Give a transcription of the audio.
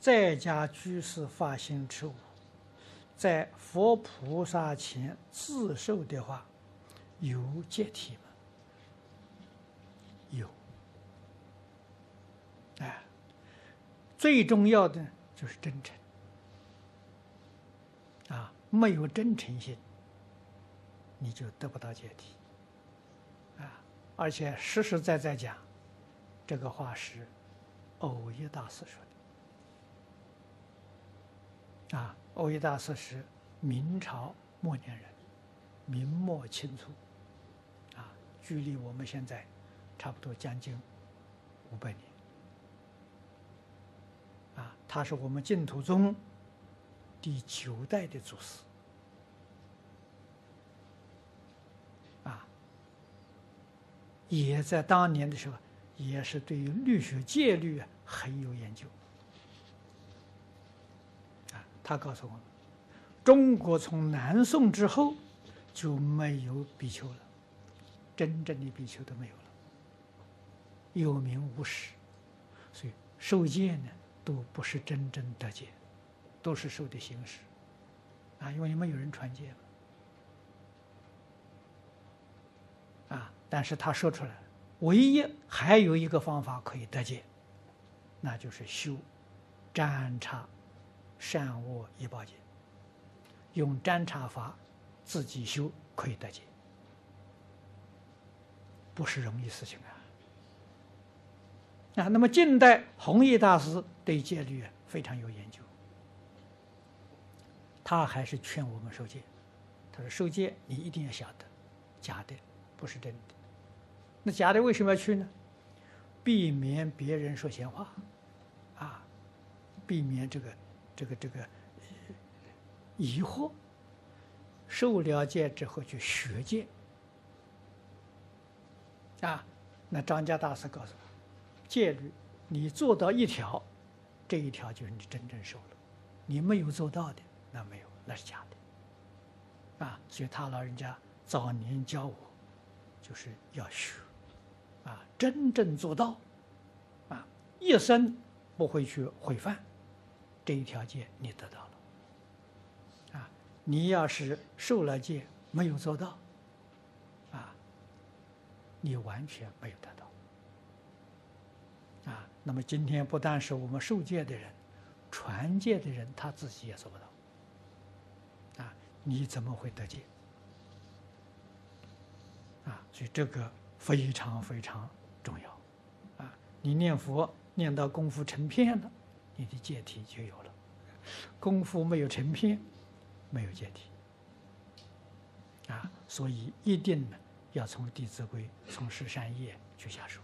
在家居士发心持五，在佛菩萨前自受的话，有解体吗？有。哎，最重要的就是真诚。啊，没有真诚心，你就得不到解体。啊，而且实实在在讲，这个话是藕益大师说的。啊，欧益大师是明朝末年人，明末清初。啊，距离我们现在差不多将近五百年。啊，他是我们净土宗。第九代的祖师啊，也在当年的时候，也是对于律学戒律很有研究。他告诉我们，中国从南宋之后就没有比丘了，真正的比丘都没有了，有名无实，所以受戒呢都不是真正得戒。都是受的形式，啊，因为没有人传戒了，啊，但是他说出来了，唯一还有一个方法可以得戒，那就是修占察善恶一报戒，用占察法自己修可以得解，不是容易事情啊。啊，那么近代弘一大师对戒律非常有研究。他还是劝我们受戒。他说：“受戒你一定要晓得，假的不是真的。那假的为什么要去呢？避免别人说闲话，啊，避免这个这个这个疑惑。受了戒之后去学戒，啊，那张家大师告诉我，戒律你做到一条，这一条就是你真正受了。你没有做到的。”那没有，那是假的，啊！所以他老人家早年教我，就是要学，啊，真正做到，啊，一生不会去毁犯，这一条戒你得到了，啊，你要是受了戒没有做到，啊，你完全没有得到，啊，那么今天不但是我们受戒的人，传戒的人他自己也做不到啊。你怎么会得戒？啊，所以这个非常非常重要，啊，你念佛念到功夫成片了，你的戒体就有了；功夫没有成片，没有戒体。啊，所以一定呢要从《弟子规》、从十善业去下手。